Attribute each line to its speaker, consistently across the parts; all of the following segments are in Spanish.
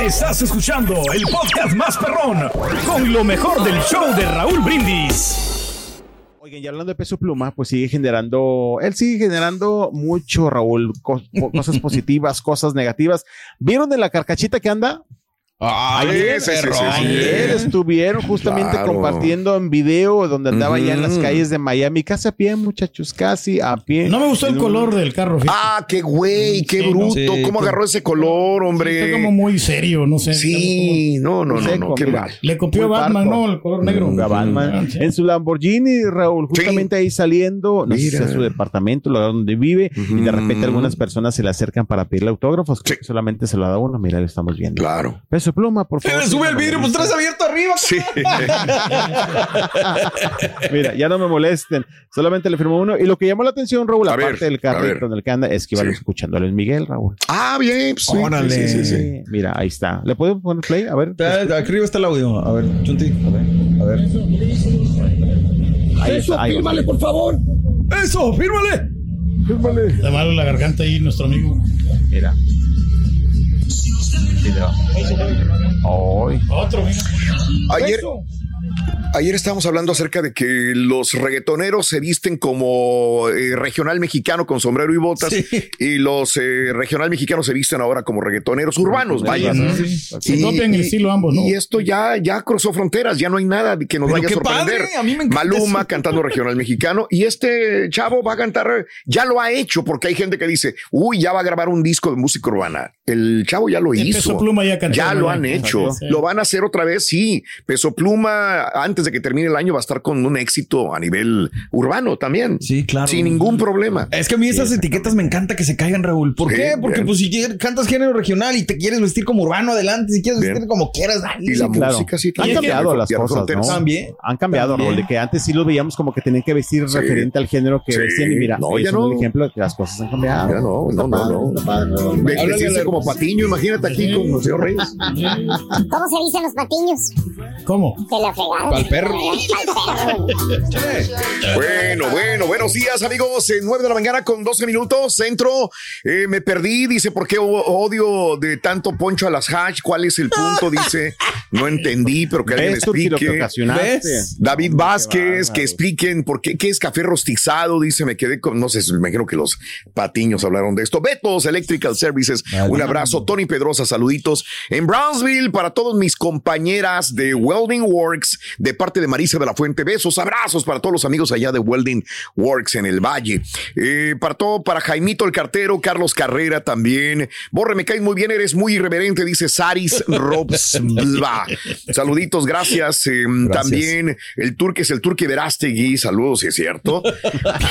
Speaker 1: Estás escuchando el podcast más perrón con lo mejor del show de Raúl Brindis.
Speaker 2: Oigan, y hablando de peso pluma, pues sigue generando, él sigue generando mucho, Raúl, co- cosas positivas, cosas negativas. ¿Vieron de la carcachita que anda? Ayer,
Speaker 3: sí, sí, sí, sí.
Speaker 2: ayer estuvieron justamente
Speaker 3: Claro.
Speaker 2: compartiendo en video donde andaba ya en las calles de Miami, casi a pie, muchachos, casi a pie.
Speaker 1: No me gustó el color del carro. fíjate.
Speaker 3: Ah, qué güey, qué
Speaker 1: Sí, no,
Speaker 3: bruto. ¿Cómo agarró ese color, hombre?
Speaker 1: Está como muy serio, no sé.
Speaker 3: Sí, no, no, no,
Speaker 2: Seco,
Speaker 3: no, qué mal.
Speaker 1: Le copió
Speaker 2: Muy
Speaker 1: a Batman,
Speaker 2: parco.
Speaker 1: ¿no? El color negro.
Speaker 2: A Batman.
Speaker 1: Ah, sí.
Speaker 2: En su Lamborghini, Raúl, justamente ahí saliendo, no sé si es su departamento, lugar donde vive, y de repente algunas personas se le acercan para pedirle autógrafos, solamente se lo da uno, mira, lo estamos viendo.
Speaker 3: Claro.
Speaker 2: Peso pluma, por
Speaker 4: Se
Speaker 2: favor.
Speaker 4: le sube el vidrio, pues traes abierto arriba.
Speaker 3: Sí.
Speaker 2: Mira, ya no me molesten. Solamente le firmó uno. Y lo que llamó la atención, Raúl,
Speaker 3: A
Speaker 2: aparte
Speaker 3: ver,
Speaker 2: del carrito en el que anda, es que iba
Speaker 3: Sí.
Speaker 2: escuchando a Luis Miguel, Raúl.
Speaker 3: ah, bien. pues, sí,
Speaker 4: Órale.
Speaker 3: sí, sí, sí.
Speaker 2: Sí, Mira, ahí está. ¿Le puedo poner play? A ver.
Speaker 4: Está- Arriba está el audio. A ver, Chunti. A ver. A ver.
Speaker 2: Ahí está, ahí va.
Speaker 1: por favor.
Speaker 4: ¡Eso! ¡Fírmale!
Speaker 1: Le malo la garganta ahí, nuestro amigo.
Speaker 2: Mira. Video. Ay.
Speaker 1: Otro, mira.
Speaker 3: Ayer, ayer estábamos hablando acerca de que los reggaetoneros se visten como eh, regional mexicano con sombrero y botas
Speaker 4: Sí.
Speaker 3: y los eh, regional mexicanos se visten ahora como reggaetoneros urbanos, vaya.
Speaker 1: Sí. Se copian el estilo ambos, ¿no?
Speaker 3: Y esto ya, ya cruzó fronteras, ya no hay nada que nos
Speaker 4: Pero
Speaker 3: vaya a sorprender.
Speaker 4: padre, a mí me encanta
Speaker 3: Maluma
Speaker 4: eso.
Speaker 3: cantando regional mexicano y este chavo va a cantar, ya lo ha hecho porque hay gente que dice, uy, ya va a grabar un disco de música urbana. El chavo ya lo
Speaker 1: El
Speaker 3: hizo.
Speaker 1: Peso Pluma ya cantó,
Speaker 3: Ya lo han hecho.
Speaker 1: Sí.
Speaker 3: Lo van a hacer otra vez, sí. Peso Pluma, antes de que termine el año, va a estar con un éxito a nivel urbano también.
Speaker 4: Sí, claro.
Speaker 3: Sin ningún problema.
Speaker 4: Es que a mí esas etiquetas me encanta que se caigan, Raúl. ¿Por
Speaker 3: Sí,
Speaker 4: qué? Porque
Speaker 3: bien.
Speaker 4: pues si cantas género regional y te quieres vestir como urbano adelante, si quieres
Speaker 3: Bien.
Speaker 4: vestir como quieras, dale.
Speaker 3: Y la
Speaker 2: claro.
Speaker 3: música sí
Speaker 2: Han cambiado las cosas.
Speaker 4: También.
Speaker 2: Han cambiado,
Speaker 4: También.
Speaker 2: Raúl, de que antes sí los veíamos como que tenían que vestir
Speaker 3: Sí.
Speaker 2: referente al género que
Speaker 3: Sí.
Speaker 2: vestían y mira,
Speaker 3: No, ya no.
Speaker 2: el ejemplo de que las cosas han cambiado.
Speaker 3: Ya no, no, no, no. Vestirse como patiño, imagínate aquí con el señor Reyes.
Speaker 5: ¿Cómo se dicen los patiños?
Speaker 1: ¿Cómo?
Speaker 5: Se la fregaron.
Speaker 4: Pa'l perro.
Speaker 3: Bueno, bueno, buenos días, amigos. Eh, 9 de la mañana con 12 minutos. Centro, eh, me perdí. Dice, ¿por qué odio de tanto poncho a las hash? ¿Cuál es el punto? Dice, no entendí, pero que alguien me
Speaker 2: ¿Ves, Turki, lo que
Speaker 3: explique. David Vázquez, que expliquen por qué, qué es café rostizado. Dice, me quedé con, no sé, me imagino que los patiños hablaron de esto. Betos Electrical Services, un abrazo. Tony Pedrosa, saluditos. En Brownsville, para todos mis compañeras de Welding Works, de parte de Marisa de la Fuente, besos, abrazos para todos los amigos allá de Welding Works en el Valle. Eh, para todo, para Jaimito el cartero, Carlos Carrera también. Borre, me caes muy bien, eres muy irreverente, dice Saris Robsba. Saluditos, gracias. Eh, También el turque es el turque Verástegui, saludos, si es cierto.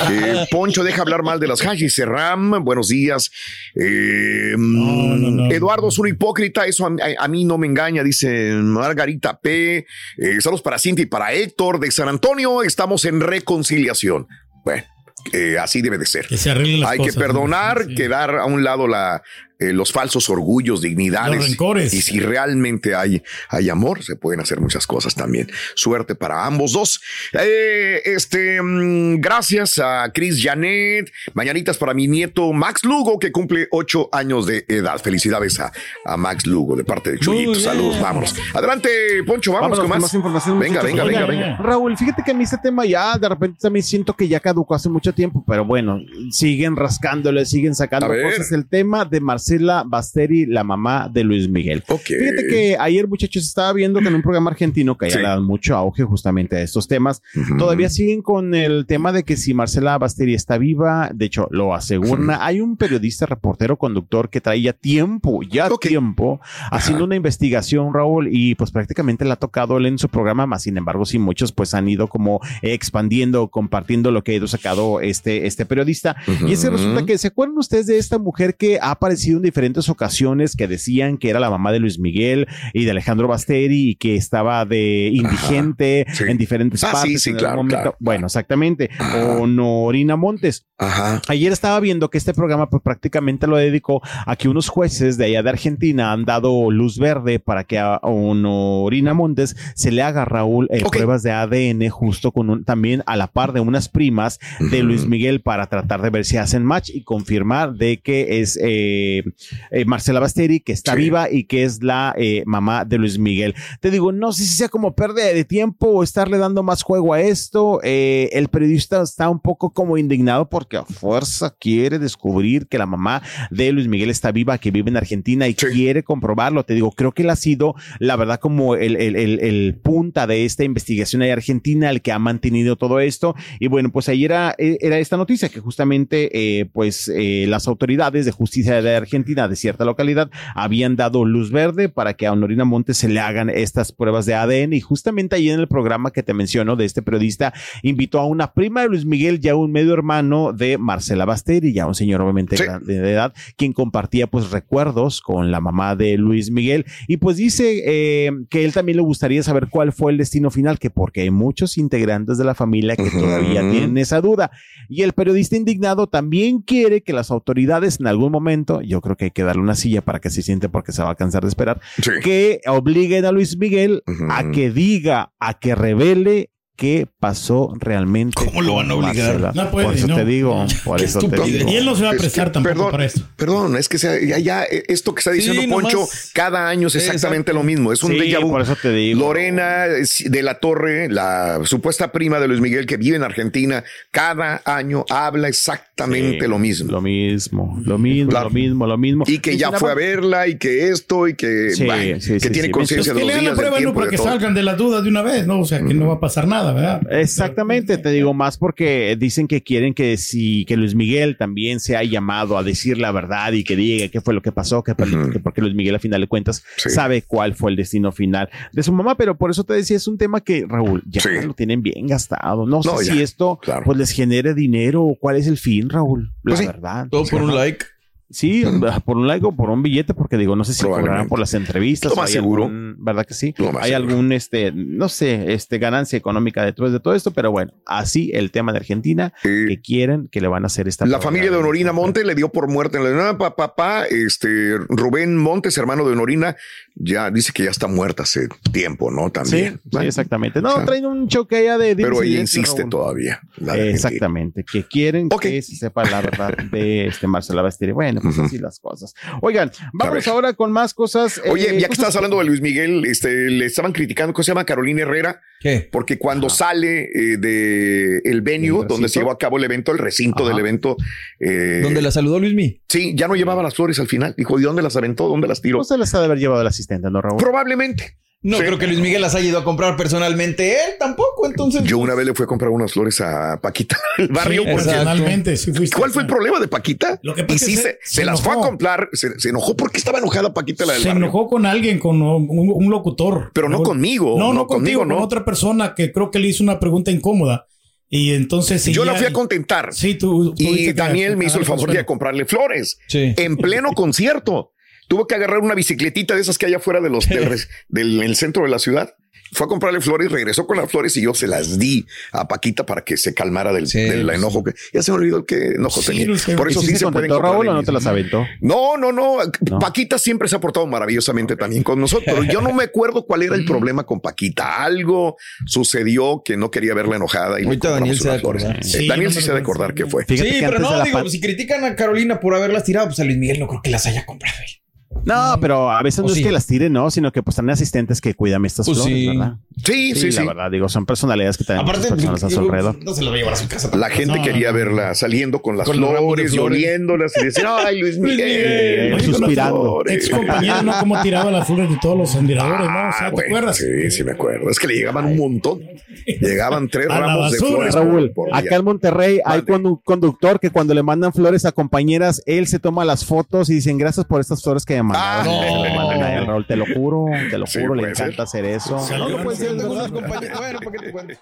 Speaker 3: Eh, Poncho deja hablar mal de las hashis. Serram, buenos días. Eh,
Speaker 1: no, no.
Speaker 3: Eduardo es un hipócrita, eso a, a- a mí no me engaña, dice Margarita P. Eh, saludos para Cintia y para Héctor de San Antonio. Estamos en reconciliación. Bueno, eh, así debe de ser.
Speaker 1: Que se arreglen las
Speaker 3: Hay
Speaker 1: cosas.
Speaker 3: que perdonar,
Speaker 1: ¿no? Sí.
Speaker 3: quedar a un lado la, eh, los falsos orgullos, dignidades.
Speaker 1: Los rencores.
Speaker 3: Y si realmente hay, hay amor, se pueden hacer muchas cosas también. Suerte para ambos dos. Eh, este, mm, gracias a Chris Janet. Mañanitas para mi nieto Max Lugo, que cumple ocho años de edad. Felicidades a, a Max Lugo de parte de Chuyito. Saludos, vámonos. Adelante, Poncho, vamos
Speaker 2: Vámonos
Speaker 3: con más.
Speaker 2: más información,
Speaker 3: Venga, venga, venga, venga.
Speaker 2: Raúl, fíjate que a mí este tema ya de repente también siento que ya caducó hace mucho tiempo, pero bueno, siguen rascándole, siguen sacando cosas. El tema de Marcelo Marcela Basteri, la mamá de Luis Miguel.
Speaker 3: Ok.
Speaker 2: Fíjate que ayer, muchachos, estaba viendo que en un programa argentino que ya
Speaker 3: Sí.
Speaker 2: le dan mucho auge justamente a estos temas. Todavía siguen con el tema de que si Marcela Basteri está viva, de hecho, lo aseguran. Hay un periodista, reportero, conductor que traía tiempo, ya tiempo, haciendo una investigación, Raúl, y pues prácticamente le ha tocado él en su programa, más sin embargo, sí, muchos pues han ido como expandiendo, compartiendo lo que ha ido sacado este, este periodista. Y es que
Speaker 3: Ujú.
Speaker 2: resulta que, ¿se acuerdan ustedes de esta mujer que ha aparecido en diferentes ocasiones que decían que era la mamá de Luis Miguel y de Alejandro Basteri y que estaba de indigente
Speaker 3: sí.
Speaker 2: en diferentes
Speaker 3: Ah, sí,
Speaker 2: partes?
Speaker 3: sí,
Speaker 2: en algún
Speaker 3: claro,
Speaker 2: momento?
Speaker 3: claro.
Speaker 2: Bueno, exactamente.
Speaker 3: Ajá.
Speaker 2: O Norina Montes.
Speaker 3: Ajá.
Speaker 2: Ayer estaba viendo que este programa pues, prácticamente lo dedicó a que unos jueces de allá de Argentina han dado luz verde para que a Honorina Montes se le haga Raúl eh, pruebas de ADN justo con un, también a la par de unas primas de. Luis Miguel para tratar de ver si hacen match y confirmar de que es eh, eh, Marcela Basteri que está
Speaker 3: Sí.
Speaker 2: viva y que es la eh, mamá de Luis Miguel. Te digo, no sé si sea como pérdida de tiempo o estarle dando más juego a esto. Eh, el periodista está un poco como indignado porque a fuerza quiere descubrir que la mamá de Luis Miguel está viva, que vive en Argentina y
Speaker 3: Sí.
Speaker 2: quiere comprobarlo. Te digo, creo que él ha sido, la verdad, como el, el, el, el punta de esta investigación ahí Argentina, el que ha mantenido todo esto. Y bueno, pues ahí era, era esta noticia que justamente, pues las autoridades de justicia de Argentina de cierta localidad habían dado luz verde para que a Honorina Montes se le hagan estas pruebas de ADN y justamente ahí en el programa que te menciono de este periodista invitó a una prima de Luis Miguel y a un medio hermano de Marcela Basteri, ya un señor obviamente
Speaker 3: Sí.
Speaker 2: de edad, quien compartía pues recuerdos con la mamá de Luis Miguel y pues dice eh, que él también le gustaría saber cuál fue el destino final, que porque hay muchos integrantes de la familia que todavía tienen esa duda. Y el periodista indignado también quiere que las autoridades en algún momento, yo creo que hay que darle una silla para que se siente porque se va a cansar de esperar,
Speaker 3: Sí.
Speaker 2: que obliguen a Luis Miguel a que diga, a que revele qué pasó realmente.
Speaker 4: ¿Cómo lo van a obligar?
Speaker 2: Marcela.
Speaker 6: No puede,
Speaker 2: por eso
Speaker 6: no.
Speaker 2: te digo, por
Speaker 4: Qué
Speaker 2: eso te
Speaker 4: estupidez.
Speaker 2: digo.
Speaker 6: Y él no se va a
Speaker 3: Es
Speaker 6: prestar
Speaker 3: que,
Speaker 6: tampoco
Speaker 3: perdón,
Speaker 6: para esto.
Speaker 3: Perdón, es que sea- ya, ya, esto que está diciendo
Speaker 4: Sí,
Speaker 3: Poncho,
Speaker 4: nomás-
Speaker 3: cada año es exactamente lo mismo. Es un
Speaker 2: Sí,
Speaker 3: déjà vu.
Speaker 2: por eso te digo.
Speaker 3: Lorena de la Torre, la supuesta prima de Luis Miguel que vive en Argentina, cada año habla exactamente
Speaker 2: Sí,
Speaker 3: lo mismo.
Speaker 2: Lo mismo, lo mismo,
Speaker 3: Claro.
Speaker 2: lo mismo, lo mismo.
Speaker 3: y que ya fue a
Speaker 2: "Ah,
Speaker 3: verla y que esto y que,
Speaker 2: Sí,
Speaker 3: bueno,
Speaker 2: sí,
Speaker 3: que
Speaker 2: sí,
Speaker 3: tiene
Speaker 2: sí.
Speaker 3: conciencia
Speaker 6: Pues
Speaker 3: de
Speaker 6: que
Speaker 3: los
Speaker 6: la
Speaker 3: días, del
Speaker 6: prueba, ¿no?
Speaker 3: tiempo,
Speaker 6: Para
Speaker 3: de
Speaker 6: que
Speaker 3: todo.
Speaker 6: salgan de las dudas de una vez, ¿no? O sea, que no va a pasar nada, ¿verdad?
Speaker 2: Exactamente, te digo más porque dicen que quieren que si que Luis Miguel también sea llamado a decir la verdad y que diga qué fue lo que pasó, que, porque Luis Miguel a final de cuentas
Speaker 3: Sí.
Speaker 2: sabe cuál fue el destino final de su mamá, pero por eso te decía es un tema que Raúl ya
Speaker 3: Sí.
Speaker 2: lo tienen bien gastado. No,
Speaker 3: No,
Speaker 2: sé
Speaker 3: ya,
Speaker 2: si esto
Speaker 3: claro.
Speaker 2: pues les genere dinero o cuál es el fin, Raúl. La
Speaker 3: Pues sí.
Speaker 2: verdad.
Speaker 4: Todo por un like.
Speaker 2: Sí, por un like o por un billete, porque digo, no sé si cobrarán por las entrevistas.
Speaker 3: Lo más seguro.
Speaker 2: algún- ¿Verdad que sí?
Speaker 3: Lo más
Speaker 2: hay
Speaker 3: seguro.
Speaker 2: algún, este, no sé, este, ganancia económica detrás de todo esto, pero bueno, así el tema de Argentina,
Speaker 3: Eh,
Speaker 2: que quieren que le van a hacer esta.
Speaker 3: La familia de. Honorina Monte le dio por muerte en la papá, papá, este Rubén Montes, hermano de Honorina, ya dice que ya está muerta hace tiempo, ¿no? También.
Speaker 2: sí, exactamente. No,
Speaker 3: o sea,
Speaker 2: traen un choque allá de.
Speaker 3: pero ella insiste todavía.
Speaker 2: Exactamente, que quieren que se sepa la verdad de este Marcela Bastiri. Bueno, pues así las cosas. Oigan, vamos ahora con más cosas.
Speaker 3: Oye,
Speaker 2: eh,
Speaker 3: ya que estás hablando de Luis Miguel, este, le estaban criticando, ¿cómo se llama? Carolina Herrera,
Speaker 4: ¿Qué?
Speaker 3: porque cuando sale eh, de el venue
Speaker 2: ¿El
Speaker 3: donde se llevó a cabo el evento, el recinto
Speaker 2: Ajá.
Speaker 3: del evento, eh,
Speaker 4: ¿Dónde la saludó Luismi?
Speaker 3: sí, ya no llevaba las flores al final. Dijo, ¿y dónde las aventó? ¿Dónde las tiró?
Speaker 2: No se las ha de haber llevado el asistente, ¿no, Raúl?
Speaker 3: Probablemente.
Speaker 4: No
Speaker 3: Sí.
Speaker 4: creo que Luis Miguel las haya ido a comprar personalmente él tampoco, entonces.
Speaker 3: Yo una vez le fui a comprar unas flores a Paquita del barrio.
Speaker 6: Sí, personalmente, sí fuiste.
Speaker 3: ¿Cuál fue el problema de Paquita?
Speaker 6: Lo que
Speaker 3: y
Speaker 6: pasa
Speaker 3: sí
Speaker 6: es que
Speaker 3: se,
Speaker 6: se-
Speaker 3: se
Speaker 6: se
Speaker 3: las fue a comprar, se, se enojó porque estaba enojada Paquita la del
Speaker 6: Se
Speaker 3: barrio.
Speaker 6: enojó con alguien, con un, un locutor.
Speaker 3: Pero no conmigo,
Speaker 6: No, no,
Speaker 3: no
Speaker 6: contigo,
Speaker 3: conmigo, no.
Speaker 6: con otra persona que creo que le hizo una pregunta incómoda. Y entonces. sí,
Speaker 3: Yo la fui a contentar.
Speaker 6: Sí, tú.
Speaker 3: y Daniel me hizo el favor de comprarle flores
Speaker 4: Sí.
Speaker 3: en pleno concierto. Tuvo que agarrar una bicicletita de esas que hay afuera de los, del, del el centro de la ciudad. Fue a comprarle flores, regresó con las flores y yo se las di a Paquita para que se calmara del,
Speaker 4: Sí,
Speaker 3: del enojo que ya se me olvidó que enojo
Speaker 6: Sí,
Speaker 3: tenía.
Speaker 6: sé.
Speaker 3: Por
Speaker 2: ¿Y
Speaker 3: eso sí
Speaker 2: se
Speaker 3: se pueden comprar
Speaker 2: Raúl o no te las aventó?
Speaker 3: No, no, no.
Speaker 2: No.
Speaker 3: Paquita siempre se ha portado maravillosamente también con nosotros. Yo no me acuerdo cuál era el problema con Paquita. Algo sucedió que no quería verla enojada. Y
Speaker 4: Ahorita Daniel se
Speaker 3: flores. Eh, Daniel
Speaker 6: no
Speaker 3: sí se ha de acordar qué fue.
Speaker 2: Fíjate
Speaker 4: sí,
Speaker 2: que
Speaker 4: pero no, digo, si critican a Carolina por haberlas tirado, pues a Luis Miguel no creo que las haya comprado él.
Speaker 2: No, pero a veces
Speaker 4: ¿O
Speaker 2: no
Speaker 4: sí?
Speaker 2: es que las tiren, ¿no? Sino que pues están asistentes que cuidan estas
Speaker 4: Pues
Speaker 2: flores,
Speaker 4: sí.
Speaker 2: ¿verdad?
Speaker 3: Sí, sí,
Speaker 2: la
Speaker 3: sí.
Speaker 2: verdad, digo, son personalidades que también
Speaker 4: Aparte,
Speaker 2: personas a su alrededor.
Speaker 4: no se lo va a llevar a su casa.
Speaker 3: La gente
Speaker 6: No,
Speaker 3: quería
Speaker 6: no,
Speaker 3: verla saliendo con las
Speaker 4: Con
Speaker 3: flores, y
Speaker 4: flores.
Speaker 3: oliéndolas y decir, ay, Luis Miguel.
Speaker 2: Suspirando.
Speaker 3: flores".
Speaker 6: Ex compañero, ¿no? Cómo tiraba las flores de todos los admiradores, ¿no? O sea,
Speaker 3: Ah,
Speaker 6: ¿te
Speaker 3: bueno,
Speaker 6: acuerdas?
Speaker 3: Sí, sí me acuerdo. Es que le llegaban un montón. Llegaban tres
Speaker 6: A la
Speaker 3: ramos de flores.
Speaker 2: Raúl,
Speaker 3: por
Speaker 2: acá en Monterrey hay condu- conductor que cuando le mandan flores a compañeras, él se toma las fotos y dicen gracias por estas flores que me mandaron.
Speaker 3: Ah,
Speaker 4: no.
Speaker 2: te lo juro, te lo
Speaker 3: Sí,
Speaker 2: juro, le encanta hacer eso.
Speaker 4: No, no puede ser, tengo unos compañeros. Bueno, ¿para qué te cuento?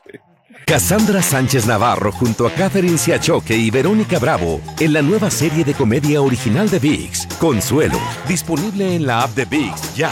Speaker 7: Cassandra Sánchez Navarro junto a Catherine Siachoque y Verónica Bravo en la nueva serie de comedia original de VIX, Consuelo, disponible en la app de VIX ya.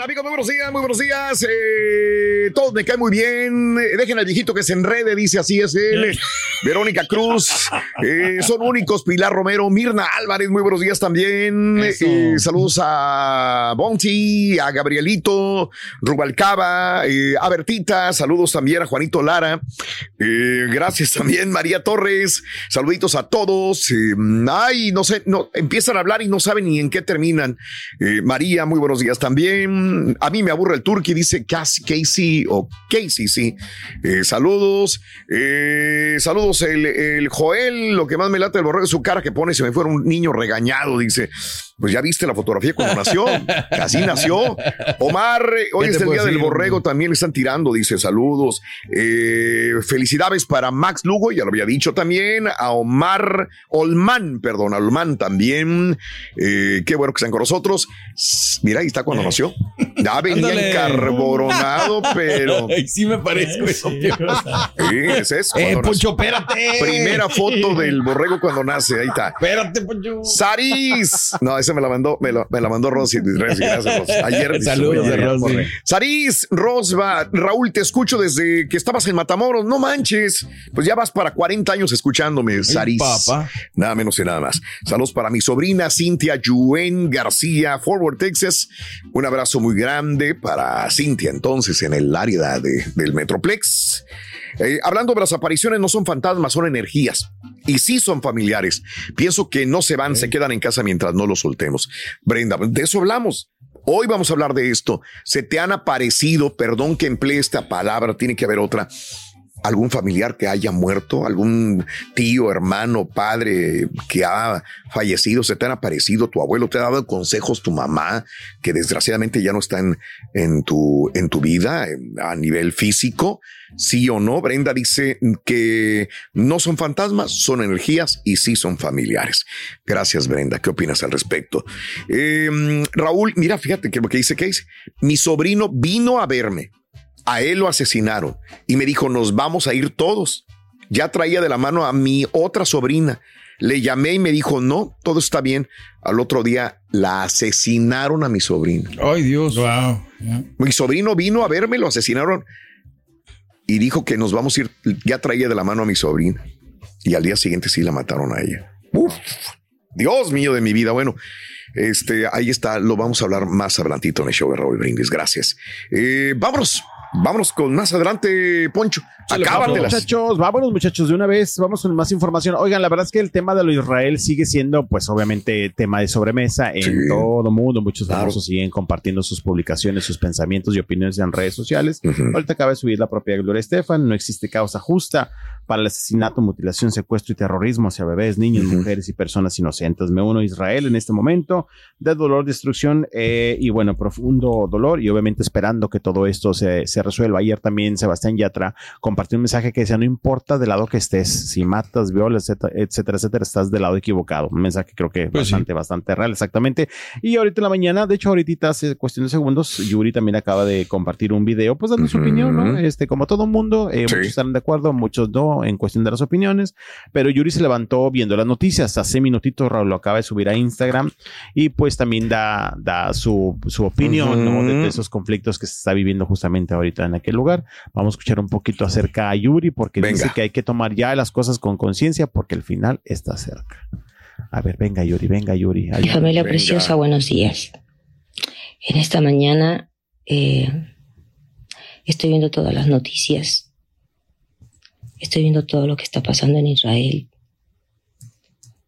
Speaker 3: amigos, muy buenos días, muy buenos días. Eh, todos me caen muy bien. Eh, Dejen al viejito que se enrede, dice así es él. Verónica Cruz. Eh, son únicos. Pilar Romero, Mirna Álvarez, muy buenos días también. Eh, saludos a Bonti, a Gabrielito, Rubalcaba, a Bertita. Saludos también a Juanito Lara. Gracias también, María Torres. Saluditos a todos. Ay, no sé, no, empiezan a hablar y no saben ni en qué terminan. María, muy buenos días también. A mí me aburre el turqui, dice Cas- Casey o Casey, sí. Eh, saludos. Eh, saludos, el, el Joel. Lo que más me late del borrego es su cara que pone. Se me fuera un niño regañado, dice. Pues ya viste la fotografía cuando nació. Así nació. Omar, eh, hoy
Speaker 4: ¿Qué
Speaker 3: es el día del borrego. También le están tirando, dice saludos. Eh, felicidades para Max Lugo, ya lo había dicho también. A Omar Olman, perdón, a Olman también. Qué bueno que están con nosotros. Mira, ahí está cuando nació. Ya venía
Speaker 4: Ándale.
Speaker 3: encarboronado, pero.
Speaker 4: Ay, sí me parezco eso.
Speaker 6: Sí,
Speaker 3: es.
Speaker 4: Eh,
Speaker 3: cuando nació.
Speaker 4: Poncho, espérate.
Speaker 3: Primera foto del borrego cuando nace, ahí está.
Speaker 4: Espérate, Poncho.
Speaker 3: Saris. No, esa me la mandó, me la, me la mandó Rosy. Gracias, Rosy. Ayer.
Speaker 4: Saludos
Speaker 3: ayer,
Speaker 4: Rosy.
Speaker 3: Saris, Rosba, Raúl, te escucho desde que estabas en Matamoros. No manches. Pues ya vas para 40 años escuchándome, Saris.
Speaker 4: papá.
Speaker 3: Nada menos y nada más. Saludos para mi sobrina Cintia Yuen García, Forward, Texas. Un abrazo muy grande para Cintia, entonces, en el área de- del Metroplex. Eh, hablando de las apariciones, no son fantasmas, son energías. Y sí son familiares. Pienso que no se van, se quedan en casa mientras no los soltemos. Brenda, de eso hablamos. Hoy vamos a hablar de esto. Se te han aparecido, perdón que emplee esta palabra, tiene que haber otra. Algún familiar que haya muerto, algún tío, hermano, padre que ha fallecido, se te han aparecido, tu abuelo te ha dado consejos, tu mamá, que desgraciadamente ya no está en, en tu, en tu vida a nivel físico. Sí o no, Brenda dice que no son fantasmas, son energías y sí son familiares. Gracias, Brenda. ¿Qué opinas al respecto? Eh, Raúl, mira, fíjate que lo que dice. Mi sobrino vino a verme. A él lo asesinaron y me dijo, nos vamos a ir todos. Ya traía de la mano a mi otra sobrina. Le llamé y me dijo, no, todo está bien. Al otro día la asesinaron a mi sobrina.
Speaker 4: Ay, Dios.
Speaker 6: wow.
Speaker 3: Mi sobrino vino a verme, lo asesinaron y dijo que nos vamos a ir. Ya traía de la mano a mi sobrina y al día siguiente sí la mataron a ella. Uf, Dios mío de mi vida. Bueno, este ahí está. Lo vamos a hablar más adelantito en el show de Raúl Brindis. Gracias. Eh, vámonos, vámonos con más adelante, Poncho. Acábatelas.
Speaker 2: Muchachos, vámonos muchachos de una vez, vamos con más información. Oigan, la verdad es que el tema de lo Israel sigue siendo, pues obviamente, tema de sobremesa en
Speaker 3: Sí.
Speaker 2: todo mundo. Muchos
Speaker 3: Claro.
Speaker 2: famosos siguen compartiendo sus publicaciones, sus pensamientos y opiniones en redes sociales. Ahorita acaba de subir la propia Gloria Estefan, no existe causa justa para el asesinato, mutilación, secuestro y terrorismo hacia bebés, niños, mujeres y personas inocentes. Me uno a Israel en este momento de dolor, destrucción eh, y bueno, profundo dolor y obviamente esperando que todo esto se, se resuelva. Ayer también Sebastián Yatra compartió un mensaje que decía, no importa del lado que estés, si matas, violas, etcétera, etcétera, estás del lado equivocado. Un mensaje creo que
Speaker 8: Pues sí.
Speaker 2: bastante, bastante real, exactamente. Y ahorita en la mañana, de hecho, ahorita hace cuestión de segundos, Yuri también acaba de compartir un video, pues dando su opinión, ¿no? Este, como todo mundo, eh,
Speaker 3: Sí.
Speaker 2: muchos están de acuerdo, muchos no, en cuestión de las opiniones, pero Yuri se levantó viendo las noticias, hace minutitos Raúl lo acaba de subir a Instagram y pues también da, da su, su opinión, ¿no? De, de esos conflictos que se está viviendo justamente ahorita en aquel lugar. Vamos a escuchar un poquito acerca a Yuri porque
Speaker 3: Venga.
Speaker 2: dice que hay que tomar ya las cosas con conciencia porque el final está cerca. A ver, venga Yuri, venga Yuri.
Speaker 9: Mi
Speaker 2: ayúdame.
Speaker 9: familia
Speaker 3: Venga.
Speaker 9: preciosa, buenos días. En esta mañana eh, estoy viendo todas las noticias. Estoy viendo todo lo que está pasando en Israel.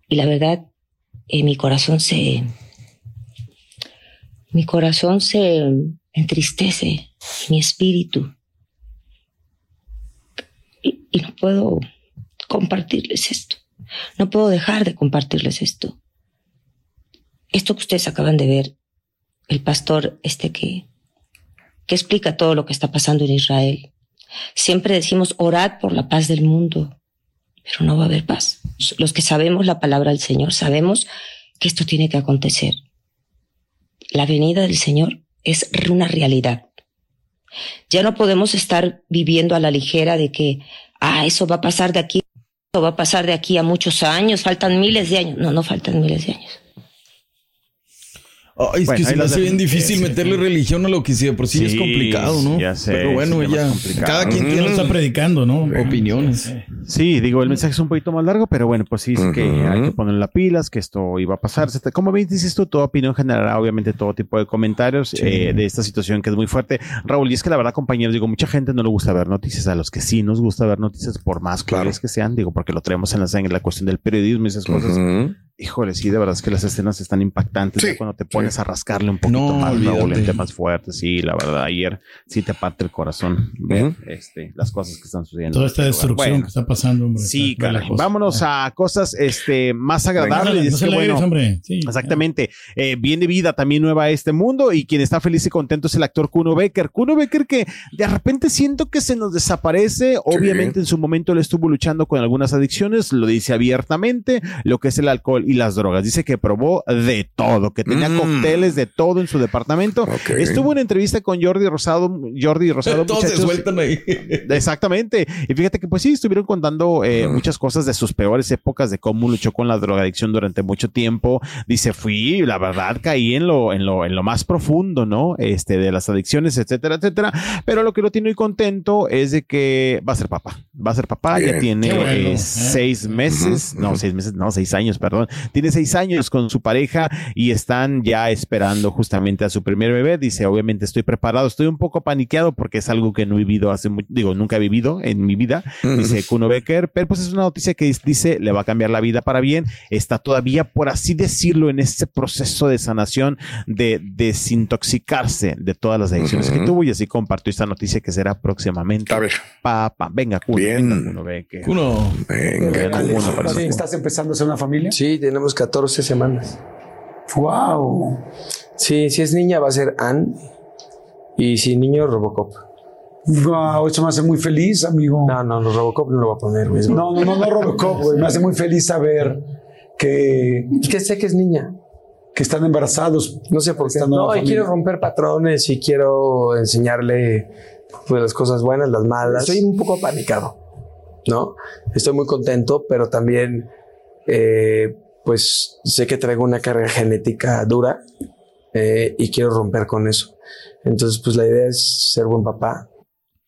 Speaker 9: Y la verdad, eh, mi corazón se... Mi corazón se entristece, mi espíritu. Y, y no puedo compartirles esto. No puedo dejar de compartirles esto esto que ustedes acaban de ver, el pastor este que, que explica todo lo que está pasando en Israel. Siempre decimos, orad por la paz del mundo, pero no va a haber paz. Los que sabemos la palabra del Señor sabemos que esto tiene que acontecer. La venida del Señor es una realidad. Ya no podemos estar viviendo a la ligera de que, ah, eso va a pasar de aquí, eso va a pasar de aquí a muchos años, faltan miles de años. No, no faltan miles de años.
Speaker 4: Ay, es
Speaker 2: Bueno,
Speaker 4: que se me hace bien difícil meterle religión a lo que sí, por sí, es complicado, ¿no?
Speaker 2: ya sé,
Speaker 4: Pero bueno, ya. Cada quien tiene
Speaker 6: está predicando, ¿no?
Speaker 4: opiniones.
Speaker 2: Sí, digo, el mensaje es un poquito más largo, pero bueno, pues sí, es que hay que poner las pilas, que esto iba a pasar. Como bien dices tú, toda opinión generará obviamente todo tipo de comentarios eh, de esta situación que es muy fuerte. Raúl, y es que la verdad, compañeros, digo, mucha gente no le gusta ver noticias, a los que sí nos gusta ver noticias, por más
Speaker 3: Claro.
Speaker 2: crueles que sean, digo, porque lo traemos en la sangre, la cuestión del periodismo y esas cosas.
Speaker 3: Ujú.
Speaker 2: Híjole, sí, de verdad es que las escenas están impactantes.
Speaker 3: Sí,
Speaker 2: ya cuando te pones a rascarle un poquito
Speaker 4: No,
Speaker 2: más, en temas fuertes, sí, la verdad, ayer sí te parte el corazón ver
Speaker 3: Ujú.
Speaker 2: este, las cosas que están sucediendo.
Speaker 6: Toda esta
Speaker 2: este
Speaker 6: destrucción
Speaker 2: Bueno,
Speaker 6: que está pasando, hombre.
Speaker 2: Sí,
Speaker 6: Está-
Speaker 2: caray. Vámonos a cosas este, más agradables. es
Speaker 6: no se
Speaker 2: que,
Speaker 6: la
Speaker 2: bueno,
Speaker 6: eres, hombre. Sí,
Speaker 2: Exactamente. Eh, viene vida también nueva a este mundo y quien está feliz y contento es el actor Kuno Becker. Kuno Becker que de repente siento que se nos desaparece. Obviamente en su momento él estuvo luchando con algunas adicciones, lo dice abiertamente, lo que es el alcohol y las drogas. Dice que probó de todo, que tenía
Speaker 3: Mm.
Speaker 2: cócteles de todo en su departamento. Estuvo en entrevista con Jordi Rosado, Jordi Rosado. Muchachos,
Speaker 4: sueltan ahí.
Speaker 2: Exactamente. Y fíjate que pues sí, estuvieron contando eh, muchas cosas de sus peores épocas, de cómo luchó con la drogadicción durante mucho tiempo. Dice, fui, la verdad, caí en lo, en lo, en lo más profundo, ¿no? Este, de las adicciones, etcétera, etcétera. Pero lo que lo tiene muy contento es de que va a ser papá. Va a ser papá, ya tiene
Speaker 6: bueno,
Speaker 2: eh,
Speaker 6: ¿eh?
Speaker 2: seis meses, no, seis meses, no, seis años, perdón. Tiene seis años con su pareja y están ya esperando justamente a su primer bebé. Dice, obviamente estoy preparado, estoy un poco paniqueado porque es algo que no he vivido hace mucho, digo, nunca he vivido en mi vida. Dice Kuno Becker, pero pues es una noticia que dice le va a cambiar la vida para bien. Está todavía, por así decirlo, en ese proceso de sanación, de desintoxicarse de todas las adicciones que tuvo y así compartió esta noticia que será próximamente.
Speaker 3: A ver,
Speaker 2: Papá, venga, Kuno,
Speaker 3: Bien.
Speaker 2: venga, Kuno Becker.
Speaker 4: Uno.
Speaker 3: venga.
Speaker 2: Venga, Kuno,
Speaker 10: ¿Estás empezando a ser una familia?
Speaker 11: Sí, tenemos 14 semanas.
Speaker 10: ¡Wow!
Speaker 11: Sí, si es niña va a ser Ann y si niño Robocop.
Speaker 10: ¡Wow! Eso me hace muy feliz, amigo.
Speaker 11: No, no, no, Robocop no lo va a poner, güey.
Speaker 10: No, no, no, no, Robocop, güey. Me hace muy feliz saber que,
Speaker 11: Es que sé que es niña.
Speaker 10: que están embarazados.
Speaker 11: No sé por qué. No, y quiero romper patrones y quiero enseñarle pues las cosas buenas, las malas. Estoy un poco apanicado, ¿no? Estoy muy contento, pero también eh, pues sé que traigo una carga genética dura eh, y quiero romper con eso. Entonces, pues la idea es ser buen papá.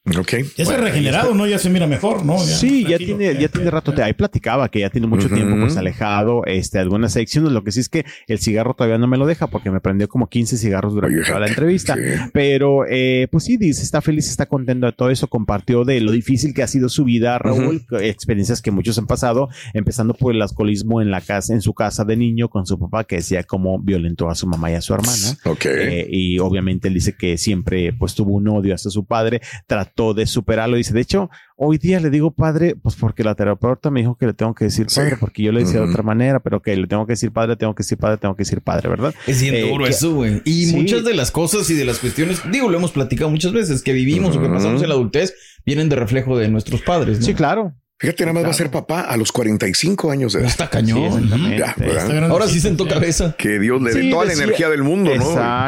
Speaker 3: Ok.
Speaker 6: Ya se ha regenerado, ¿no? Ya se mira mejor, ¿no?
Speaker 2: Sí, ya tiene, ya tiene rato, te, ahí platicaba que ya tiene mucho tiempo pues alejado, este, algunas adicciones, lo que sí es que el cigarro todavía no me lo deja porque me prendió como 15 cigarros durante
Speaker 3: Oye,
Speaker 2: toda la entrevista,
Speaker 3: sí.
Speaker 2: pero eh, pues sí, dice, está feliz, está contento de todo eso, compartió de lo difícil que ha sido su vida, Raúl, experiencias que muchos han pasado, empezando por el alcoholismo en la casa, en su casa de niño con su papá que decía cómo violentó a su mamá y a su hermana.
Speaker 3: Ok.
Speaker 2: Eh, y obviamente él dice que siempre pues tuvo un odio hacia su padre, trató trato de superarlo. Dice, de hecho, hoy día le digo padre, pues porque la terapeuta me dijo que le tengo que decir padre, porque yo le decía de otra manera, pero que le tengo que decir padre, tengo que decir padre, tengo que decir padre, ¿verdad?
Speaker 4: Es bien
Speaker 2: Eh,
Speaker 4: duro
Speaker 2: que-
Speaker 4: eso, güey. Y
Speaker 2: Sí.
Speaker 4: muchas de las cosas y de las cuestiones, digo, lo hemos platicado muchas veces, que vivimos o que pasamos en la adultez, vienen de reflejo de nuestros padres, ¿no?
Speaker 2: Sí, claro.
Speaker 3: Fíjate, nada más va a ser papá a los 45 años de edad.
Speaker 4: Está cañón.
Speaker 2: exactamente.
Speaker 3: Ya.
Speaker 4: Ahora sí sentó cabeza.
Speaker 3: Que Dios le dé
Speaker 2: Sí,
Speaker 3: toda la energía del mundo, ¿no?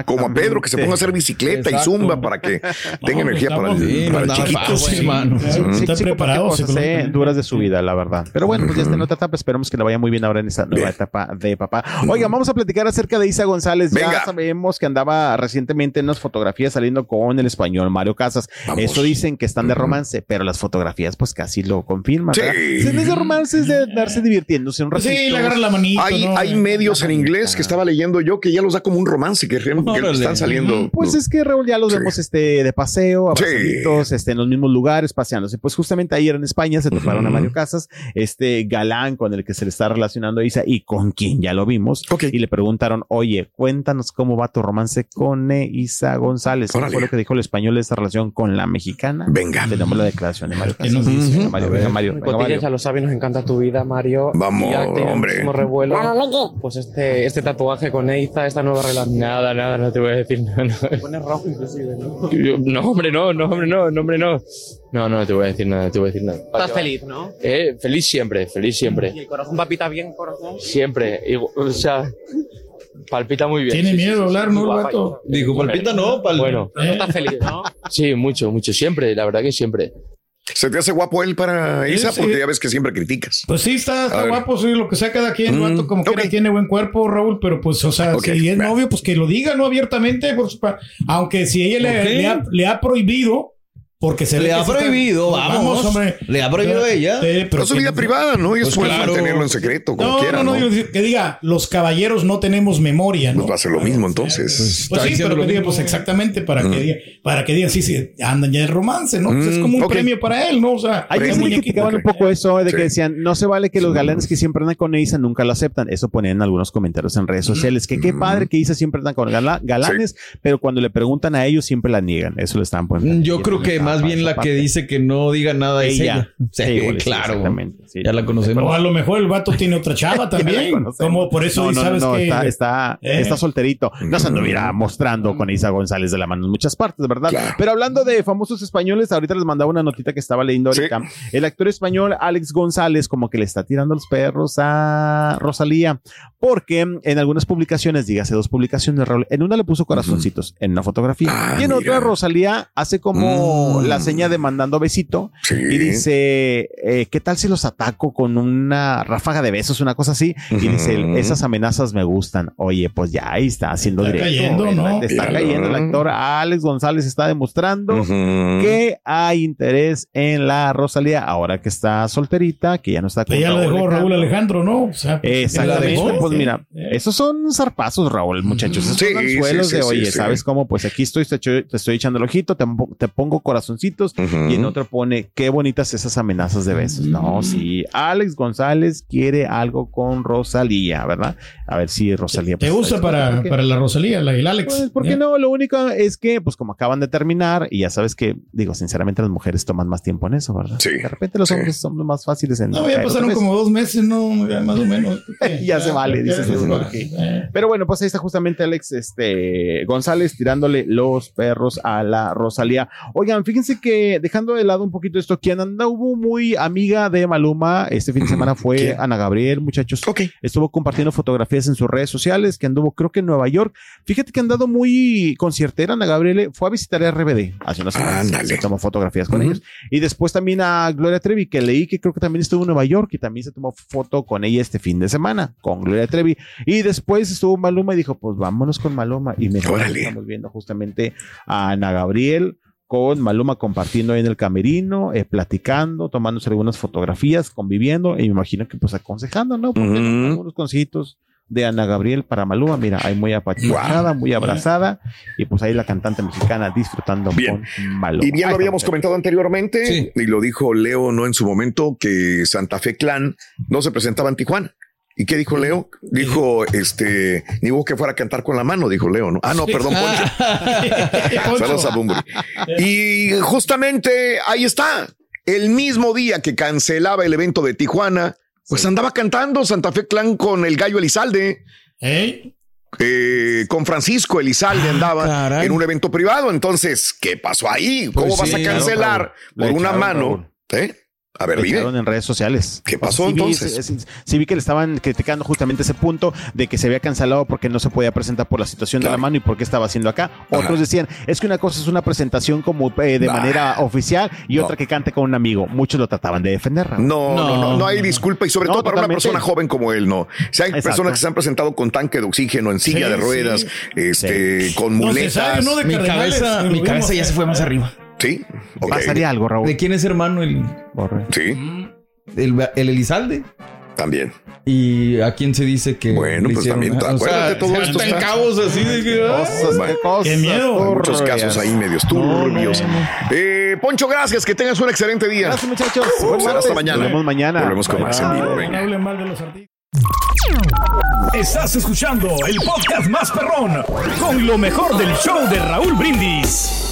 Speaker 3: Como a Pedro, que se ponga a hacer bicicleta y zumba para que tenga energía para el,
Speaker 4: Sí,
Speaker 3: para el
Speaker 4: no,
Speaker 3: chiquito.
Speaker 4: nada fácil, hermano.
Speaker 2: Sí,
Speaker 6: Está
Speaker 2: sí,
Speaker 6: preparado.
Speaker 2: cosas, eh, duras de su vida, la verdad. Pero bueno, pues ya está en otra etapa. Esperemos que le vaya muy bien ahora en esta nueva etapa de papá. Oiga, vamos a platicar acerca de Isa González.
Speaker 3: Venga.
Speaker 2: Ya sabemos que andaba recientemente en unas fotografías saliendo con el español Mario Casas.
Speaker 3: Vamos.
Speaker 2: Eso dicen que están de romance, pero las fotografías pues casi lo confirman.
Speaker 3: Sí.
Speaker 2: les de romance es de darse divirtiéndose un ratito.
Speaker 6: Sí, le agarra la manito.
Speaker 3: Hay,
Speaker 6: ¿no?
Speaker 3: hay medios en inglés que estaba leyendo yo que ya los da como un romance, que, que están saliendo.
Speaker 2: Pues es que Raúl ya los
Speaker 3: Sí.
Speaker 2: vemos este de paseo,
Speaker 3: Sí.
Speaker 2: abrazaditos, este en los mismos lugares, paseándose. Pues justamente ayer en España se toparon a. Mario Casas, este galán con el que se le está relacionando a Isa y con quien ya lo vimos. Y le preguntaron, oye, cuéntanos cómo va tu romance con Isa González. ¿Qué fue lo que dijo el español de esta relación con la mexicana?
Speaker 3: Venga.
Speaker 2: Tenemos la declaración de Mario
Speaker 6: ¿Qué
Speaker 2: Casas.
Speaker 6: dice?
Speaker 2: Venga, Mario, venga, Mario, venga, Mario.
Speaker 8: ya lo sabes, nos encanta tu vida, Mario.
Speaker 3: Vamos,
Speaker 8: Ya
Speaker 3: hombre.
Speaker 8: revuelo. Pues este, este tatuaje con Eiza, esta nueva relación. Nada, nada, no te voy a decir nada. No. Te pones rojo inclusive, ¿no? Yo- no, hombre, no, no, hombre, no, no, hombre, no. No, no, te voy a decir nada, te voy a decir nada. Estás feliz, ¿no? Eh, feliz siempre, feliz siempre. ¿Y el corazón papita bien, corazón? Siempre, o sea, palpita muy bien.
Speaker 6: Tiene
Speaker 8: Sí,
Speaker 6: miedo
Speaker 8: sí,
Speaker 6: de
Speaker 8: sí,
Speaker 6: hablar, ¿no.
Speaker 4: Dijo, palpita no, pal...
Speaker 8: Bueno,
Speaker 6: Eh.
Speaker 8: estás feliz, ¿no? Sí, mucho, mucho, siempre, la verdad que siempre.
Speaker 3: ¿Se te hace guapo él para
Speaker 6: Sí,
Speaker 3: Isa?
Speaker 6: sí.
Speaker 3: Porque ya ves que siempre criticas.
Speaker 6: Pues sí, está, guapo, sí, lo que sea cada quien,
Speaker 3: Mm,
Speaker 6: vato, como quiera tiene buen cuerpo, Raúl, pero pues, o sea,
Speaker 3: Ok,
Speaker 6: si es novio, pues que lo diga, ¿no? Abiertamente, por su aunque si ella le ha, le ha prohibido, porque se
Speaker 4: Le ha
Speaker 6: está-
Speaker 4: prohibido, vamos.
Speaker 6: hombre.
Speaker 4: Le ha prohibido a ella.
Speaker 6: Sí, pero
Speaker 3: Pero su
Speaker 6: que-
Speaker 3: vida privada, ¿no? Ellos
Speaker 4: Pues
Speaker 3: pueden
Speaker 4: claro.
Speaker 3: mantenerlo en secreto, como
Speaker 6: No,
Speaker 3: quieran,
Speaker 6: no,
Speaker 3: ¿no?
Speaker 6: no, que diga, los caballeros no tenemos memoria, ¿no?
Speaker 3: Pues va a ser lo mismo entonces.
Speaker 6: Pues sí, pero
Speaker 4: lo
Speaker 6: que diga, pues exactamente para
Speaker 3: Mm.
Speaker 6: que diga, para que digan, sí, sí, andan ya en romance, ¿no? Pues es
Speaker 3: Mm,
Speaker 6: como un
Speaker 3: ok.
Speaker 6: premio para él, ¿no? O sea,
Speaker 2: Hay que criticaban un poco eso de
Speaker 3: Sí.
Speaker 2: que decían, no se vale que los galanes que siempre andan con Isa nunca lo aceptan. Eso ponían en algunos comentarios en redes sociales. Que qué padre que Isa siempre anda con gala- galanes, pero cuando le preguntan a ellos siempre la niegan. Eso le estaban poniendo.
Speaker 4: Yo creo que más bien la que dice que no diga nada es ella. Sí,
Speaker 2: Sí, güey, sí,
Speaker 4: claro.
Speaker 2: exactamente, sí.
Speaker 4: ya la conocemos.
Speaker 6: Pero a lo mejor el vato tiene otra chava también. como por eso
Speaker 2: No, no,
Speaker 6: sabes
Speaker 2: no,
Speaker 6: que
Speaker 2: está, está,
Speaker 6: Eh.
Speaker 2: está solterito. No se anduviera mostrando con Isa González de la mano en muchas partes, ¿verdad?
Speaker 3: Claro.
Speaker 2: Pero hablando de famosos españoles, ahorita les mandaba una notita que estaba leyendo ahorita. El actor español Alex González como que le está tirando los perros a Rosalía, porque en algunas publicaciones, dígase dos publicaciones, Raúl, en una le puso corazoncitos en una fotografía
Speaker 3: Ah,
Speaker 2: y en
Speaker 3: mira.
Speaker 2: otra Rosalía hace como
Speaker 3: Mm.
Speaker 2: La seña de mandando besito
Speaker 3: Sí.
Speaker 2: y dice, eh, ¿qué tal si los ataco con una ráfaga de besos, una cosa así? Y dice, esas amenazas me gustan. Oye, pues ya ahí está haciendo
Speaker 6: Está
Speaker 2: directo.
Speaker 6: cayendo,
Speaker 2: ¿verdad?
Speaker 6: ¿no?
Speaker 2: Está
Speaker 3: Míralo.
Speaker 2: cayendo el actor Alex González, está demostrando que hay interés en la Rosalía ahora que está solterita, que ya no está con
Speaker 6: Pues ya lo dejó
Speaker 2: Alejandro.
Speaker 6: Raúl Alejandro, ¿no? O sea, pues,
Speaker 2: Exactamente, pues mira, esos son zarpazos, Raúl, muchachos. Esos
Speaker 3: Sí,
Speaker 2: son anzuelos
Speaker 3: sí,
Speaker 2: de, oye,
Speaker 3: sí.
Speaker 2: ¿sabes cómo? Pues aquí estoy, te, estoy echando el ojito, te, po- te pongo corazoncitos y en otro pone, qué bonitas esas amenazas de besos. No, sí. Alex González quiere algo con Rosalía, ¿verdad? A ver si Rosalía.
Speaker 6: ¿Te
Speaker 2: pues,
Speaker 6: gusta para, para la Rosalía, la, el Alex?
Speaker 2: Pues, ¿por qué no? Lo único es que, pues, como acaban de terminar, y ya sabes que, digo, sinceramente, las mujeres toman más tiempo en eso, ¿verdad?
Speaker 3: Sí.
Speaker 2: De repente los
Speaker 3: Sí.
Speaker 2: hombres son más fáciles en.
Speaker 6: No, ya pasaron
Speaker 2: otra
Speaker 6: como dos meses, ¿no? Ya más o menos.
Speaker 2: Ya se vale, dices eso,
Speaker 6: Eh.
Speaker 2: Pero bueno, pues ahí está justamente Alex este, González tirándole los perros a la Rosalía. Oigan, fíjense que dejando de lado un poquito esto, quien anduvo muy amiga de Maluma este fin de semana fue. Ana Gabriel, muchachos. Estuvo compartiendo fotografías en sus redes sociales, que anduvo creo que en Nueva York. Fíjate que han dado muy conciertera Ana Gabriel, fue a visitar a RBD hace unas semanas. Se tomó fotografías con ellos. Y después también a Gloria Trevi, que leí que creo que también estuvo en Nueva York y también se tomó foto con ella este fin de semana, con Gloria Trevi. Y después estuvo Maluma y dijo, pues vámonos con Maluma. Y
Speaker 3: Órale.
Speaker 2: estamos viendo justamente a Ana Gabriel con Maluma compartiendo ahí en el camerino, eh, platicando, tomándose algunas fotografías, conviviendo, y me imagino que pues aconsejando, ¿no? Porque algunos consejitos de Ana Gabriel para Maluma, mira, ahí muy apachurrada, muy abrazada, y pues ahí la cantante mexicana disfrutando
Speaker 3: Bien.
Speaker 2: con Maluma.
Speaker 3: Y bien lo habíamos comentado anteriormente,
Speaker 4: Sí.
Speaker 3: y lo dijo Leo no en su momento, que Santa Fe Clan no se presentaba en Tijuana. ¿Y qué dijo Leo? Dijo, este, ni vos que fuera a cantar con la mano, dijo Leo, ¿no? Ah, no, perdón, Poncho. Saludos a Bumburi. Y justamente ahí está. El mismo día que cancelaba el evento de Tijuana, pues andaba cantando Santa Fe Clan con el gallo Elizalde. Eh, con Francisco Elizalde
Speaker 2: Ah,
Speaker 3: andaba en un evento privado. Entonces, ¿qué pasó ahí? ¿Cómo
Speaker 2: Pues
Speaker 3: vas
Speaker 2: sí,
Speaker 3: a cancelar por una
Speaker 2: echaron,
Speaker 3: mano? ¿Eh? A ver, dime.
Speaker 2: en redes sociales.
Speaker 3: ¿Qué pasó
Speaker 2: Sí vi-
Speaker 3: entonces?
Speaker 2: sí, sí, sí vi que le estaban criticando justamente ese punto de que se había cancelado porque no se podía presentar por la situación de la mano y por qué estaba haciendo acá. Otros decían, es que una cosa es una presentación como eh, de
Speaker 3: Nah.
Speaker 2: manera oficial y
Speaker 3: No.
Speaker 2: otra que cante con un amigo. Muchos lo trataban de defender.
Speaker 3: No, no, no, no, hay disculpa y sobre
Speaker 2: No,
Speaker 3: todo para una persona joven como él, no. Si hay
Speaker 2: Exacto.
Speaker 3: personas que se han presentado con tanque de oxígeno, en silla
Speaker 6: Sí,
Speaker 3: de ruedas,
Speaker 6: sí.
Speaker 3: este, con
Speaker 6: No,
Speaker 3: muletas.
Speaker 6: cesárea, no de
Speaker 4: Mi cabeza, mi cabeza ya se fue más arriba.
Speaker 3: Sí, ok.
Speaker 2: Pasaría algo, Raúl.
Speaker 4: ¿De quién es hermano el,
Speaker 3: Sí,
Speaker 4: el, el Elizalde?
Speaker 3: también.
Speaker 4: ¿Y a quién se dice que
Speaker 3: Bueno, pues también,
Speaker 4: O sea,
Speaker 3: acuérdate, todo esto está-
Speaker 4: cabos así de que...
Speaker 2: Cosas,
Speaker 3: Bueno.
Speaker 2: qué cosas
Speaker 6: Qué miedo.
Speaker 3: Hay muchos casos ahí medios turbios. Eh, Poncho, gracias, que tengas un excelente día.
Speaker 2: Gracias, muchachos. Martes.
Speaker 3: hasta mañana.
Speaker 2: Nos vemos mañana.
Speaker 3: Volvemos con más en vivo.
Speaker 6: No
Speaker 3: Venga.
Speaker 6: hablen mal de los artistas.
Speaker 1: Estás escuchando el podcast más perrón con lo mejor del show de Raúl Brindis.